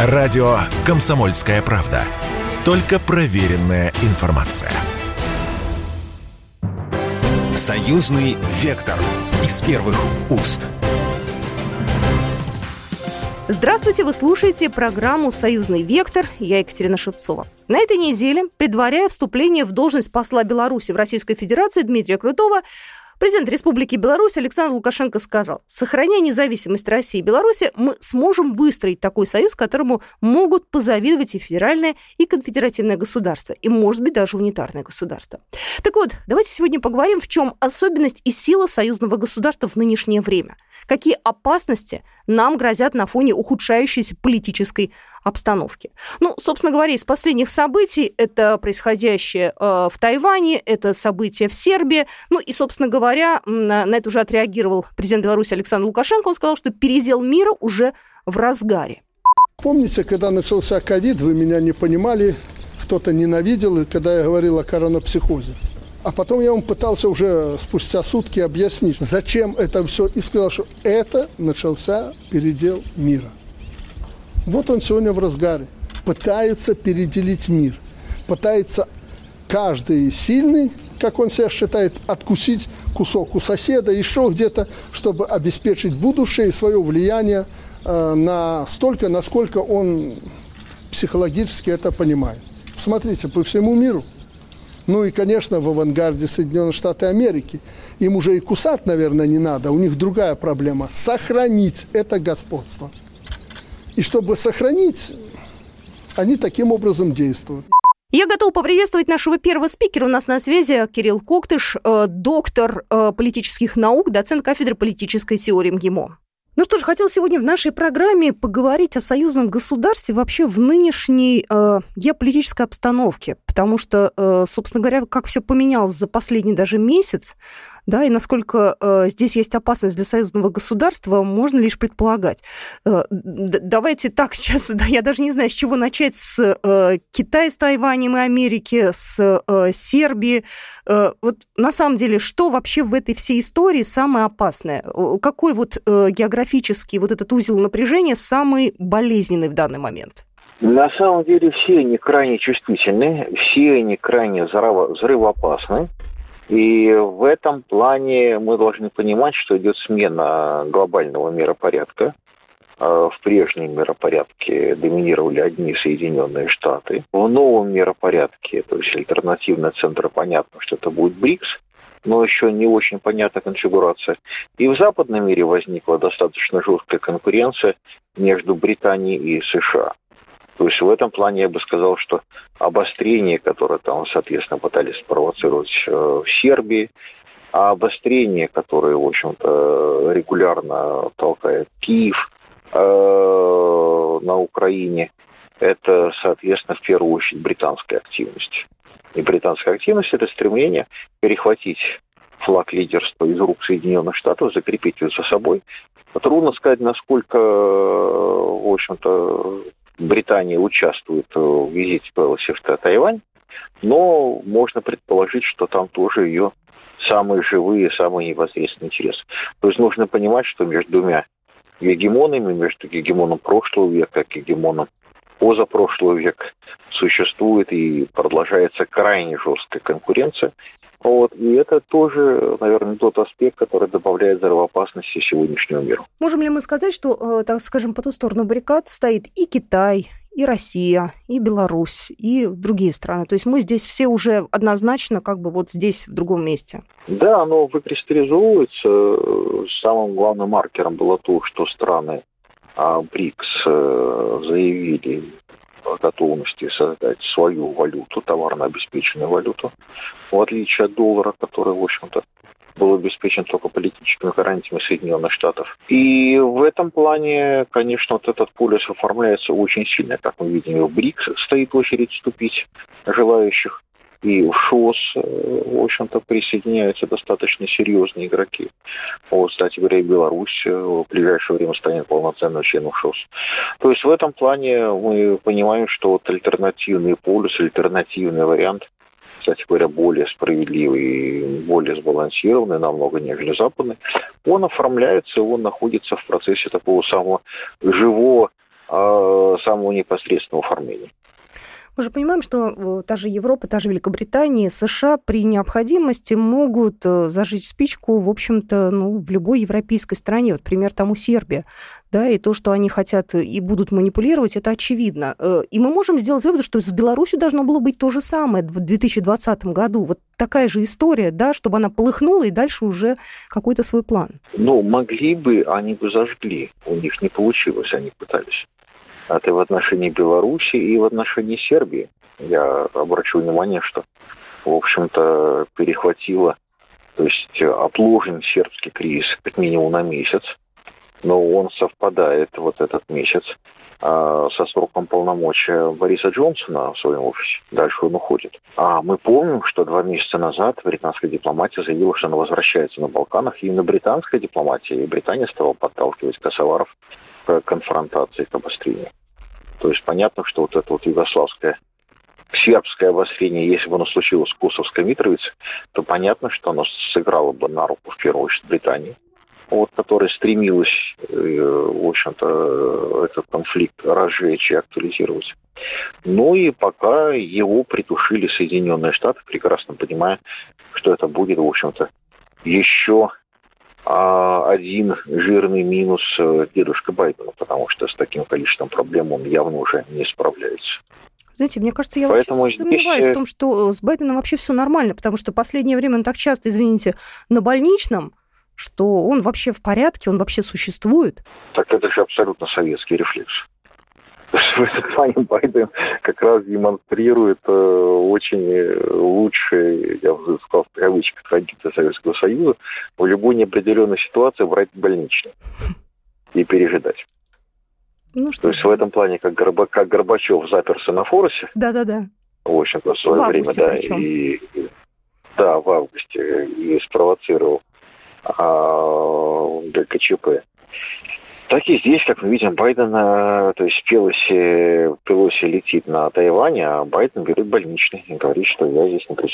Радио «Комсомольская правда». Только проверенная информация. Союзный вектор из первых уст. Здравствуйте, вы слушаете программу «Союзный вектор». Я Екатерина Шевцова. На этой неделе, предваряя вступление в должность посла Беларуси в Российской Федерации Дмитрия Крутого, Президент Республики Беларусь Александр Лукашенко сказал, сохраняя независимость России и Беларуси, мы сможем выстроить такой союз, которому могут позавидовать и федеральное, и конфедеративное государство, и, может быть, даже унитарное государство. Так вот, давайте сегодня поговорим, в чем особенность и сила союзного государства в нынешнее время. Какие опасности нам грозят на фоне ухудшающейся политической обстановки. Ну, собственно говоря, из последних событий это происходящее э, в Тайване, это события в Сербии. Ну и, собственно говоря, на, это уже отреагировал президент Беларуси Александр Лукашенко. Он сказал, что передел мира уже в разгаре. Помните, когда начался ковид, вы меня не понимали, кто-то ненавидел, когда я говорил о коронапсихозе. А потом я вам пытался уже спустя сутки объяснить, зачем это все, и сказал, что это начался передел мира. Вот он сегодня в разгаре. Пытается переделить мир. Пытается каждый сильный, как он себя считает, откусить кусок у соседа, еще где-то, чтобы обеспечить будущее и свое влияние э, на столько, насколько он психологически это понимает. Смотрите, по всему миру. Ну и, конечно, в авангарде Соединенных Штатов Америки. Им уже и кусать, наверное, не надо. У них другая проблема. Сохранить это господство. И чтобы сохранить, они таким образом действуют. Я готова поприветствовать нашего первого спикера. У нас на связи Кирилл Коктыш, э, доктор э, политических наук, доцент кафедры политической теории МГИМО. Ну что ж, хотел сегодня в нашей программе поговорить о союзном государстве вообще в нынешней э, геополитической обстановке, потому что, э, собственно говоря, как все поменялось за последний даже месяц, да, и насколько э, здесь есть опасность для союзного государства, можно лишь предполагать. Э, давайте так сейчас, да, я даже не знаю, с чего начать, с э, Китая, с Тайванем и Америки, с э, Сербии. Э, вот на самом деле, что вообще в этой всей истории самое опасное? Какой вот э, географический вот этот узел напряжения самый болезненный в данный момент? На самом деле все они крайне чувствительны, все они крайне взрывоопасны. И в этом плане мы должны понимать, что идет смена глобального миропорядка. А в прежнем миропорядке доминировали одни Соединенные Штаты. В новом миропорядке, то есть альтернативный центр, понятно, что это будет БРИКС, но еще не очень понятна конфигурация. И в западном мире возникла достаточно жесткая конкуренция между Британией и США. То есть в этом плане я бы сказал, что обострение, которое там, соответственно, пытались спровоцировать э, в Сербии, а обострение, которое, в общем-то, регулярно толкает Киев э, на Украине, это, соответственно, в первую очередь британская активность. И британская активность – это стремление перехватить флаг лидерства из рук Соединенных Штатов, закрепить его за собой. Трудно сказать, насколько, в общем-то, Британия участвует в визите Пелоси Тайвань, но можно предположить, что там тоже ее самые живые, самые непосредственные интересы. То есть нужно понимать, что между двумя гегемонами, между гегемоном прошлого века и гегемоном позапрошлого века существует и продолжается крайне жесткая конкуренция. Вот. И это тоже, наверное, тот аспект, который добавляет взрывоопасности сегодняшнему миру. Можем ли мы сказать, что, э, так скажем, по ту сторону баррикад стоит и Китай, и Россия, и Беларусь, и другие страны. То есть мы здесь все уже однозначно как бы вот здесь, в другом месте. Да, оно выкристаллизуется. Самым главным маркером было то, что страны а, БРИКС э, заявили готовности создать свою валюту, товарно обеспеченную валюту, в отличие от доллара, который, в общем-то, был обеспечен только политическими гарантиями Соединенных Штатов. И в этом плане, конечно, вот этот полюс оформляется очень сильно. Как мы видим, в БРИКС стоит очередь вступить желающих. И в ШОС, э, в общем-то, присоединяются достаточно серьезные игроки. Вот, кстати говоря, и Беларусь э, в ближайшее время станет полноценным членом ШОС. То есть в этом плане мы понимаем, что вот альтернативный полюс, альтернативный вариант кстати говоря, более справедливый, более сбалансированный намного, нежели западный, он оформляется, он находится в процессе такого самого живого самого, самого непосредственного оформления. Мы же понимаем, что э, та же Европа, та же Великобритания, США при необходимости могут э, зажечь спичку, в общем-то, ну, в любой европейской стране. Вот пример тому Сербия. Да, и то, что они хотят и будут манипулировать, это очевидно. Э, и мы можем сделать вывод, что с Беларусью должно было быть то же самое в 2020 году. Вот такая же история, да, чтобы она полыхнула и дальше уже какой-то свой план. Ну, могли бы, они бы зажгли. У них не получилось, они пытались. Это в отношении Беларуси и в отношении Сербии. Я обращу внимание, что, в общем-то, перехватило, то есть отложен сербский кризис как минимум на месяц, но он совпадает, вот этот месяц, а, со сроком полномочия Бориса Джонсона в своем офисе. Дальше он уходит. А мы помним, что два месяца назад британская дипломатия заявила, что она возвращается на Балканах. И именно британская дипломатия и Британия стала подталкивать косоваров конфронтации, к обострению. То есть понятно, что вот это вот югославское сербское обострение, если бы оно случилось в Кусовской Митровице, то понятно, что оно сыграло бы на руку в первую очередь Британии, вот, которая стремилась, э, в общем-то, этот конфликт разжечь и актуализировать. Ну и пока его притушили Соединенные Штаты, прекрасно понимая, что это будет, в общем-то, еще один жирный минус э, дедушка Байдена, потому что с таким количеством проблем он явно уже не справляется. Знаете, мне кажется, я Поэтому вообще сомневаюсь здесь... в том, что с Байденом вообще все нормально, потому что последнее время он так часто, извините, на больничном, что он вообще в порядке, он вообще существует. Так это же абсолютно советский рефлекс в этом плане Байден как раз демонстрирует э, очень лучшие, я бы сказал, в кавычках, традиции Советского Союза в любой неопределенной ситуации брать больничный и пережидать. Ну, что То есть в этом плане, как, Горба, как Горбачев заперся на форосе. Да-да-да. В общем-то, в свое в время, да. И, да, в августе. И спровоцировал а, ГКЧП. Так и здесь, как мы видим, Байден, то есть Пелоси, Пелоси летит на Тайвань, а Байден берет больничный и говорит, что я здесь не при.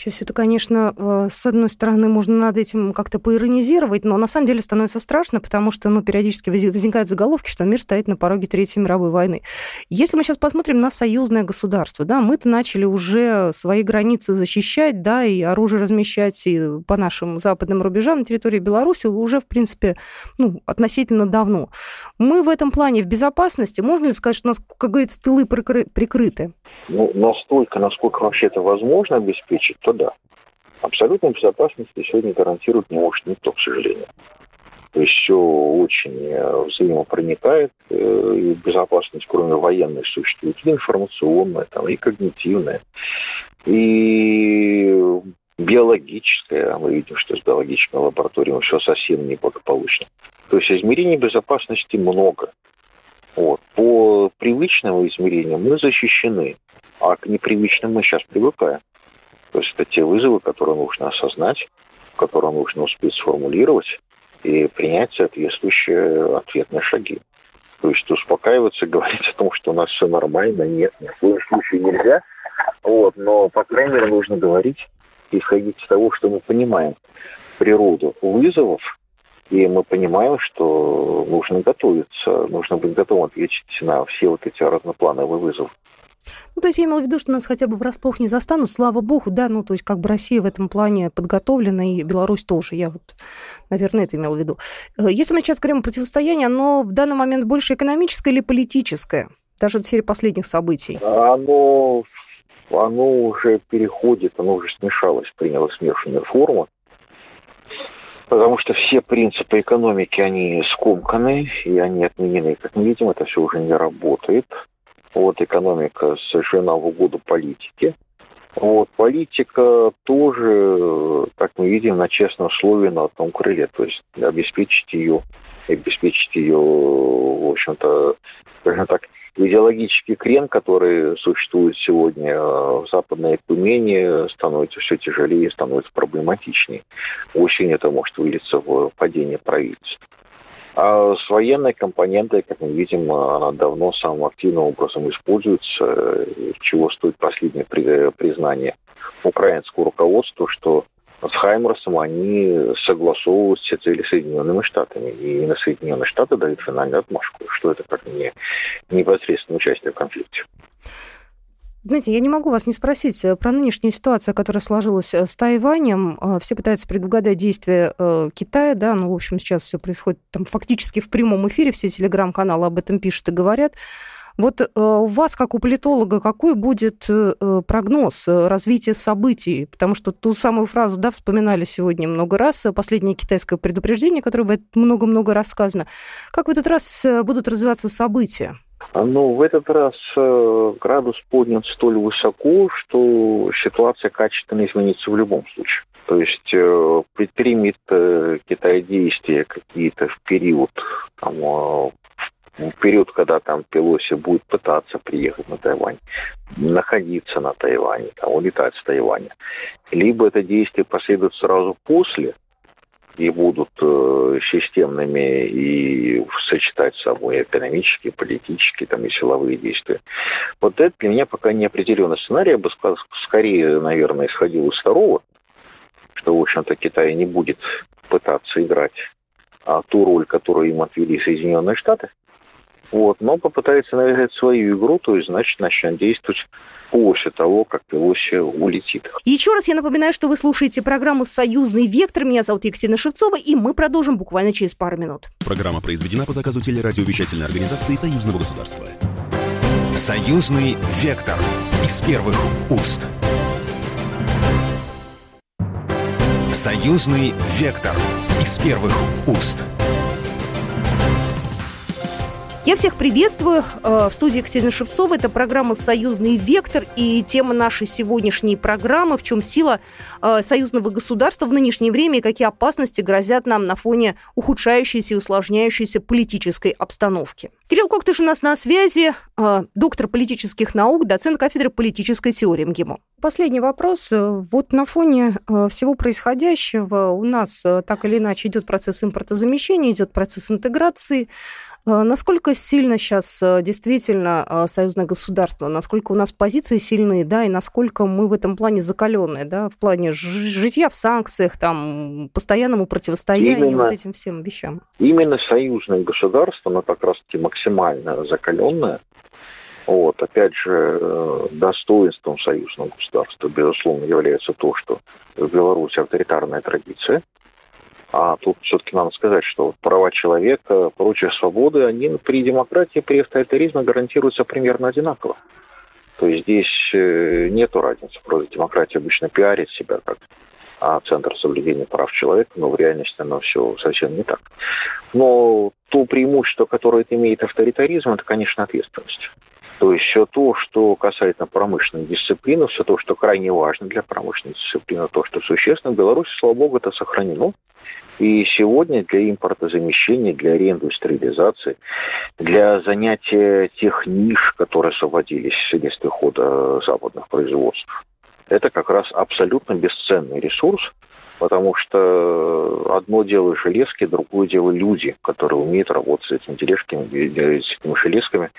Сейчас это, конечно, э, с одной стороны, можно над этим как-то поиронизировать, но на самом деле становится страшно, потому что ну, периодически возникают заголовки, что мир стоит на пороге Третьей мировой войны. Если мы сейчас посмотрим на союзное государство, да, мы-то начали уже свои границы защищать, да, и оружие размещать и по нашим западным рубежам на территории Беларуси уже, в принципе, ну, относительно давно. Мы в этом плане в безопасности, можно ли сказать, что у нас, как говорится, тылы прикрыты? Ну, настолько, насколько вообще это возможно обеспечить, то да. Абсолютной безопасности сегодня гарантирует не может никто, к сожалению. Все очень э, взаимопроникает, э, и безопасность, кроме военной, существует и информационная, там, и когнитивная, и биологическая. Мы видим, что с биологической лабораторией все совсем неблагополучно. То есть измерений безопасности много. Вот. По привычному измерению мы защищены, а к непривычным мы сейчас привыкаем. То есть это те вызовы, которые нужно осознать, которые нужно успеть сформулировать и принять соответствующие ответные шаги. То есть успокаиваться, говорить о том, что у нас все нормально, нет, ни в коем случае нельзя. Вот, но, по крайней мере, нужно говорить, исходить из того, что мы понимаем природу вызовов, и мы понимаем, что нужно готовиться, нужно быть готовым ответить на все вот эти разноплановые вызовы. Ну, то есть я имела в виду, что нас хотя бы врасплох не застанут, слава богу, да, ну, то есть как бы Россия в этом плане подготовлена, и Беларусь тоже, я вот, наверное, это имела в виду. Э, если мы сейчас говорим о противостоянии, оно в данный момент больше экономическое или политическое? Даже в серии последних событий. Оно, оно уже переходит, оно уже смешалось, приняло смешанную форму потому что все принципы экономики, они скомканы, и они отменены. Как мы видим, это все уже не работает. Вот экономика совершена в угоду политике. Вот, политика тоже, как мы видим, на честном слове на одном крыле, то есть обеспечить ее, обеспечить ее, в общем-то, скажем так, идеологический крен, который существует сегодня в Западной Экумене, становится все тяжелее, становится проблематичнее. Очень это может вылиться в падение правительства. А с военной компонентой, как мы видим, она давно самым активным образом используется, чего стоит последнее признание украинского руководства, что с Хаймерсом они согласовывают все цели Соединенными Штатами. И на Соединенные Штаты дают финальную отмашку, что это как не непосредственно участие в конфликте. Знаете, я не могу вас не спросить э, про нынешнюю ситуацию, которая сложилась э, с Тайванем. Э, все пытаются предугадать действия Китая, да, ну, в общем, сейчас все происходит там фактически в прямом эфире, все телеграм-каналы об этом пишут и говорят. Вот у вас, как у политолога, какой будет прогноз развития событий? Потому что ту самую фразу, да, вспоминали сегодня много раз, последнее китайское предупреждение, которое много-много рассказано. Как в этот раз будут развиваться события? Ну, в этот раз э, градус поднят столь высоко, что ситуация качественно изменится в любом случае. То есть э, предпримет э, Китай действия какие-то в период, там, в период, когда там Пелоси будет пытаться приехать на Тайвань, находиться на Тайване, там, улетать с Тайваня. Либо это действие последует сразу после, и будут э, системными и сочетать с собой экономические, политические там, и силовые действия. Вот это для меня пока не определенный сценарий. Я бы скорее, наверное, исходил из второго, что, в общем-то, Китай не будет пытаться играть а, ту роль, которую им отвели Соединенные Штаты. Вот, но попытается навязать свою игру, то есть, значит, начнет действовать после того, как Пелоси улетит. Еще раз я напоминаю, что вы слушаете программу «Союзный вектор». Меня зовут Екатерина Шевцова, и мы продолжим буквально через пару минут. Программа произведена по заказу телерадиовещательной организации Союзного государства. «Союзный вектор» из первых уст. «Союзный вектор» из первых уст. Я всех приветствую. Э, в студии Екатерина Шевцова. Это программа «Союзный вектор». И тема нашей сегодняшней программы «В чем сила э, союзного государства в нынешнее время и какие опасности грозят нам на фоне ухудшающейся и усложняющейся политической обстановки». Кирилл Коктыш у нас на связи, э, доктор политических наук, доцент кафедры политической теории МГИМО. Последний вопрос. Вот на фоне всего происходящего у нас так или иначе идет процесс импортозамещения, идет процесс интеграции. А, насколько сильно сейчас э, действительно а, союзное государство, насколько у нас позиции сильные, да, и насколько мы в этом плане закаленные, да, в плане житья в санкциях, там, постоянному противостоянию именно, вот этим всем вещам? Именно союзное государство, оно как раз-таки максимально закаленное, вот, опять же, э, достоинством союзного государства, безусловно, является то, что в Беларуси авторитарная традиция, а тут все-таки надо сказать, что права человека, прочие свободы, они при демократии, при авторитаризме гарантируются примерно одинаково. То есть здесь э, нет разницы. Просто демократия обычно пиарит себя как а центр соблюдения прав человека, но в реальности оно все совсем не так. Но то преимущество, которое это имеет авторитаризм, это, конечно, ответственность. То есть все то, что касается промышленной дисциплины, все то, что крайне важно для промышленной дисциплины, то, что существенно, в Беларуси, слава богу, это сохранено. И сегодня для импортозамещения, для реиндустриализации, для занятия тех ниш, которые освободились вследствие хода западных производств, это как раз абсолютно бесценный ресурс, потому что одно дело железки, другое дело люди, которые умеют работать с этими тележками, с этими железками,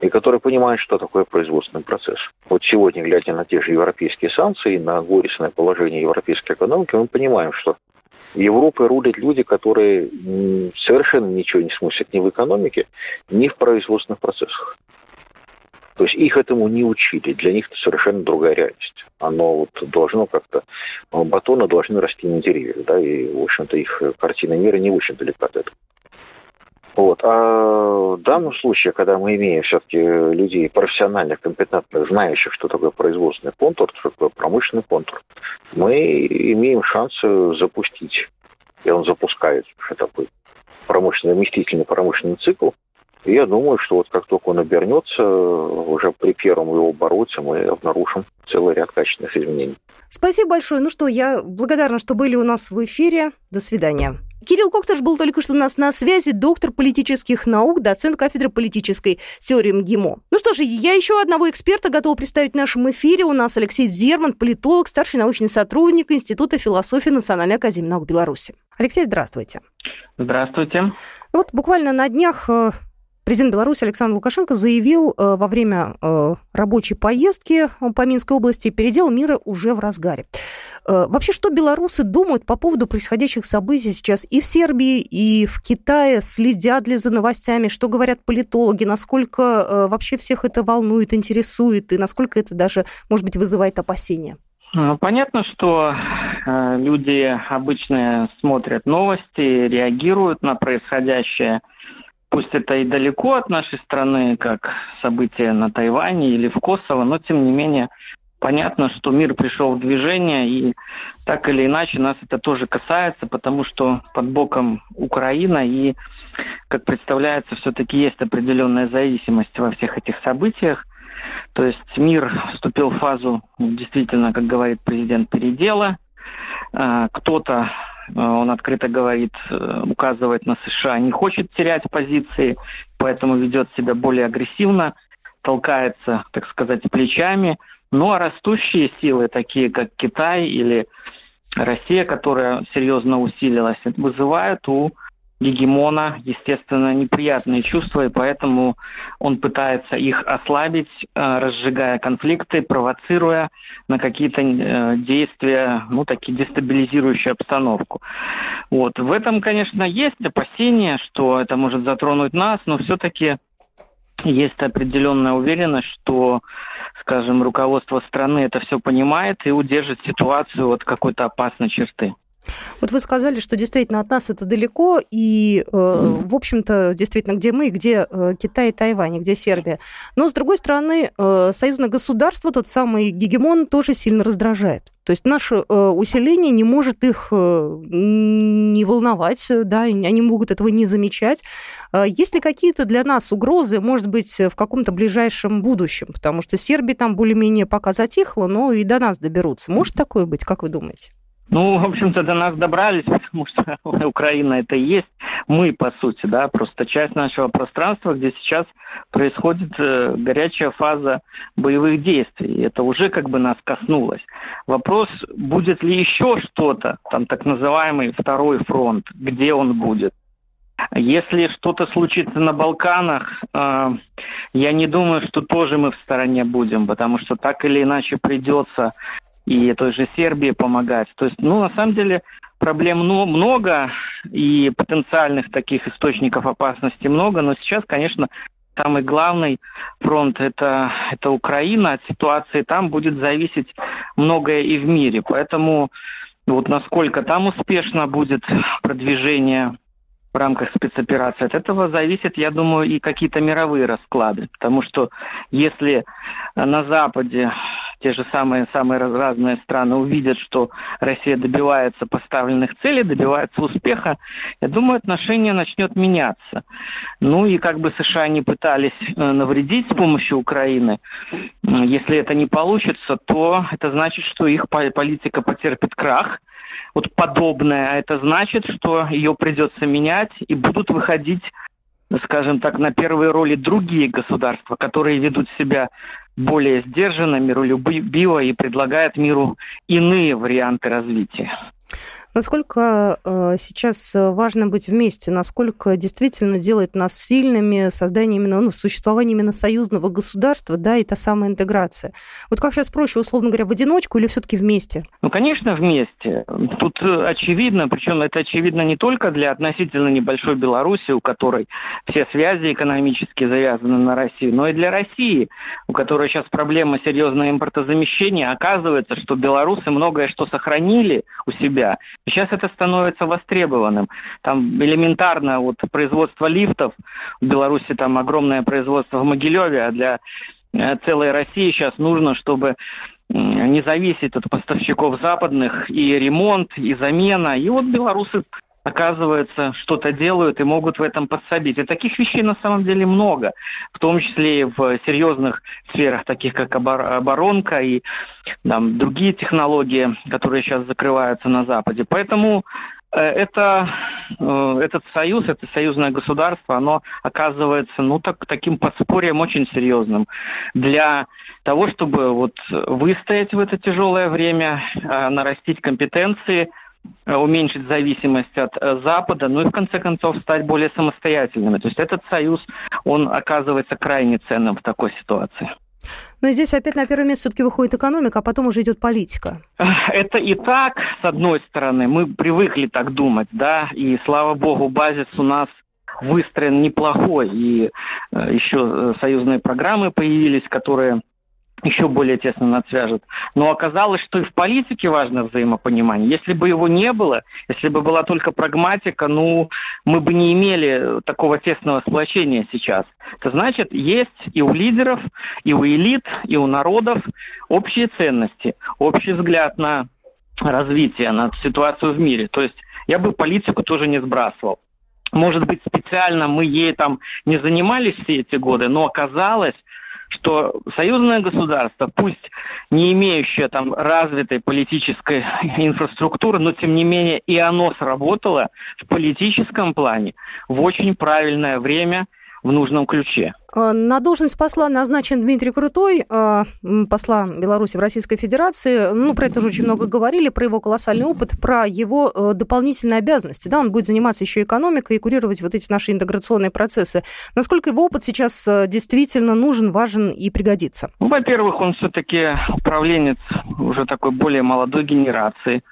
и которые понимают, что такое производственный процесс. Вот сегодня, глядя на те же европейские санкции, на горестное положение европейской экономики, мы понимаем, что Европой рулят люди, которые совершенно ничего не смыслят ни в экономике, ни в производственных процессах. То есть их этому не учили, для них это совершенно другая реальность. Оно вот должно как-то, батоны должны расти на деревьях, да, и, в общем-то, их картина мира не очень далека от этого. Вот. А в данном случае, когда мы имеем все-таки людей профессиональных, компетентных, знающих, что такое производственный контур, что такое промышленный контур, мы имеем шанс запустить, и он запускает уже такой промышленный, вместительный промышленный цикл. И я думаю, что вот как только он обернется, уже при первом его обороте мы обнаружим целый ряд качественных изменений. Спасибо большое. Ну что, я благодарна, что были у нас в эфире. До свидания. Кирилл Коктыш был только что у нас на связи, доктор политических наук, доцент кафедры политической теории МГИМО. Ну что же, я еще одного эксперта готова представить в нашем эфире. У нас Алексей Зерман, политолог, старший научный сотрудник Института философии Национальной академии наук Беларуси. Алексей, здравствуйте. Здравствуйте. Вот буквально на днях э, Президент Беларуси Александр Лукашенко заявил э, во время э, рабочей поездки по Минской области, передел мира уже в разгаре. Э, вообще, что белорусы думают по поводу происходящих событий сейчас и в Сербии, и в Китае? Следят ли за новостями? Что говорят политологи? Насколько вообще всех это волнует, интересует? И насколько это даже, может быть, вызывает опасения? Ну, понятно, что э, люди обычно смотрят новости, реагируют на происходящее. Пусть это и далеко от нашей страны, как события на Тайване или в Косово, но тем не менее понятно, что мир пришел в движение, и так или иначе нас это тоже касается, потому что под боком Украина, и, как представляется, все-таки есть определенная зависимость во всех этих событиях. То есть мир вступил в фазу, действительно, как говорит президент, передела. А, кто-то, он открыто говорит, э, указывает на США, не хочет терять позиции, поэтому ведет себя более агрессивно, толкается, так сказать, плечами. Ну а растущие силы, такие как Китай или Россия, которая серьезно усилилась, вызывают у гегемона, естественно, неприятные чувства, и поэтому он пытается их ослабить, э, разжигая конфликты, провоцируя на какие-то э, действия, ну, такие дестабилизирующие обстановку. Вот. В этом, конечно, есть опасения, что это может затронуть нас, но все-таки есть определенная уверенность, что, скажем, руководство страны это все понимает и удержит ситуацию от какой-то опасной черты. Вот вы сказали, что действительно от нас это далеко, и, э, в общем-то, действительно, где мы, где э, Китай и Тайвань, где Сербия. Но, с другой стороны, э, союзное государство, тот самый гегемон, тоже сильно раздражает. То есть наше э, усиление не может их э, не волновать, да, они могут этого не замечать. Э, есть ли какие-то для нас угрозы, может быть, в каком-то ближайшем будущем? Потому что Сербия там более-менее пока затихла, но и до нас доберутся. Может такое быть, как вы думаете? Ну, в общем-то, до нас добрались, потому что Украина это и есть мы, по сути, да, просто часть нашего пространства, где сейчас происходит э, горячая фаза боевых действий. Это уже как бы нас коснулось. Вопрос, будет ли еще что-то, там так называемый второй фронт, где он будет. Если что-то случится на Балканах, э, я не думаю, что тоже мы в стороне будем, потому что так или иначе придется и той же Сербии помогать. То есть, ну, на самом деле, проблем много и потенциальных таких источников опасности много, но сейчас, конечно, самый главный фронт это, это Украина, от ситуации там будет зависеть многое и в мире. Поэтому вот насколько там успешно будет продвижение в рамках спецоперации. От этого зависят, я думаю, и какие-то мировые расклады. Потому что если на Западе те же самые, самые разные страны увидят, что Россия добивается поставленных целей, добивается успеха, я думаю, отношение начнет меняться. Ну и как бы США не пытались э, навредить с помощью Украины, если это не получится, то это значит, что их политика потерпит крах, вот подобное, а это значит, что ее придется менять и будут выходить скажем так, на первые роли другие государства, которые ведут себя более сдержанно, миролюбиво и предлагают миру иные варианты развития. Насколько э, сейчас важно быть вместе? Насколько действительно делает нас сильными создание именно, ну, существование именно союзного государства, да, и та самая интеграция? Вот как сейчас проще, условно говоря, в одиночку или все-таки вместе? Ну, конечно, вместе. Тут э, очевидно, причем это очевидно не только для относительно небольшой Беларуси, у которой все связи экономически завязаны на Россию, но и для России, у которой сейчас проблема серьезного импортозамещения. Оказывается, что белорусы многое что сохранили у себя, Сейчас это становится востребованным. Там элементарно вот производство лифтов, в Беларуси там огромное производство в Могилеве, а для э, целой России сейчас нужно, чтобы не зависеть от поставщиков западных, и ремонт, и замена. И вот белорусы оказывается, что-то делают и могут в этом подсобить. И таких вещей на самом деле много, в том числе и в серьезных сферах, таких как оборонка и там, другие технологии, которые сейчас закрываются на Западе. Поэтому э, это, э, этот союз, это союзное государство, оно оказывается ну, так, таким подспорьем очень серьезным для того, чтобы вот выстоять в это тяжелое время, э, нарастить компетенции – уменьшить зависимость от э, Запада, ну и в конце концов стать более самостоятельными. То есть этот союз, он оказывается крайне ценным в такой ситуации. Но здесь опять на первое место все-таки выходит экономика, а потом уже идет политика. Это и так, с одной стороны, мы привыкли так думать, да, и слава богу, базис у нас выстроен неплохой, и э, еще союзные программы появились, которые еще более тесно нас свяжет. Но оказалось, что и в политике важно взаимопонимание. Если бы его не было, если бы была только прагматика, ну, мы бы не имели такого тесного сплочения сейчас. Это значит, есть и у лидеров, и у элит, и у народов общие ценности, общий взгляд на развитие, на ситуацию в мире. То есть я бы политику тоже не сбрасывал. Может быть, специально мы ей там не занимались все эти годы, но оказалось, что союзное государство, пусть не имеющее там развитой политической инфраструктуры, но тем не менее и оно сработало в политическом плане в очень правильное время в нужном ключе. Э, на должность посла назначен Дмитрий Крутой, э, посла Беларуси в Российской Федерации. Ну, про это уже очень много говорили, про его колоссальный опыт, про его э, дополнительные обязанности. Да, он будет заниматься еще экономикой и курировать вот эти наши интеграционные процессы. Насколько его опыт сейчас действительно нужен, важен и пригодится? Ну, во-первых, он все-таки управленец уже такой более молодой генерации.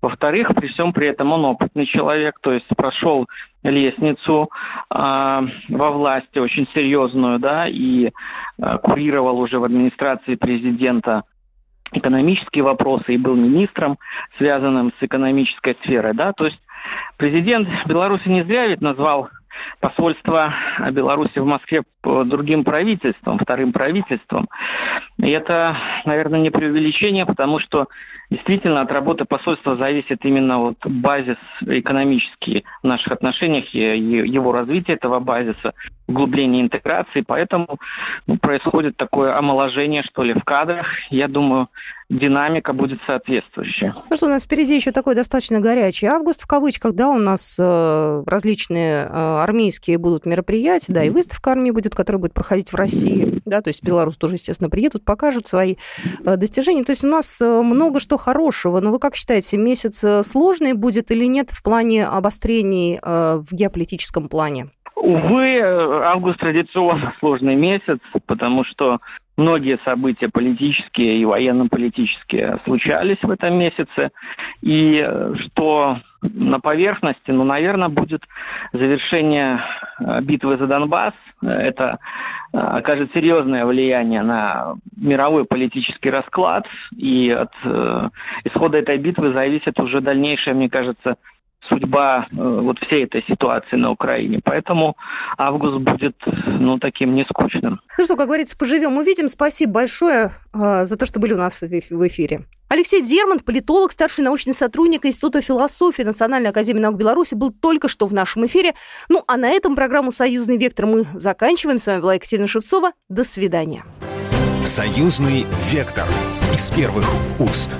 Во-вторых, при всем при этом он опытный человек, то есть прошел лестницу э, во власти очень серьезную да, и э, курировал уже в администрации президента экономические вопросы и был министром, связанным с экономической сферой, да, то есть президент Беларуси не зря ведь назвал посольство Беларуси в Москве другим правительством, вторым правительством. И это, наверное, не преувеличение, потому что действительно от работы посольства зависит именно вот базис экономический в наших отношениях, и его развитие этого базиса, углубление интеграции. Поэтому ну, происходит такое омоложение, что ли, в кадрах. Я думаю, динамика будет соответствующая. Ну что, у нас впереди еще такой достаточно горячий август, в кавычках, да, у нас э, различные э, армейские будут мероприятия, да, и выставка армии будет, которая будет проходить в России, да, то есть Беларусь тоже, естественно, приедут, покажут свои э, достижения. То есть у нас э, много что хорошего, но вы как считаете, месяц э, сложный будет или нет в плане обострений в геополитическом плане? Увы, август традиционно сложный месяц, потому что многие события политические и военно-политические случались в этом месяце. И э, что на поверхности, ну, наверное, будет завершение э, битвы за Донбасс. Это э, окажет серьезное влияние на мировой политический расклад. И от исхода этой битвы зависит уже дальнейшее, мне кажется, судьба э, вот всей этой ситуации на Украине. Поэтому август будет, ну, таким нескучным. Ну что, как говорится, поживем, увидим. Спасибо большое э, за то, что были у нас в эфире. Алексей Дермант, политолог, старший научный сотрудник Института философии Национальной академии наук Беларуси, был только что в нашем эфире. Ну, а на этом программу «Союзный вектор» мы заканчиваем. С вами была Екатерина Шевцова. До свидания. «Союзный вектор» из первых уст.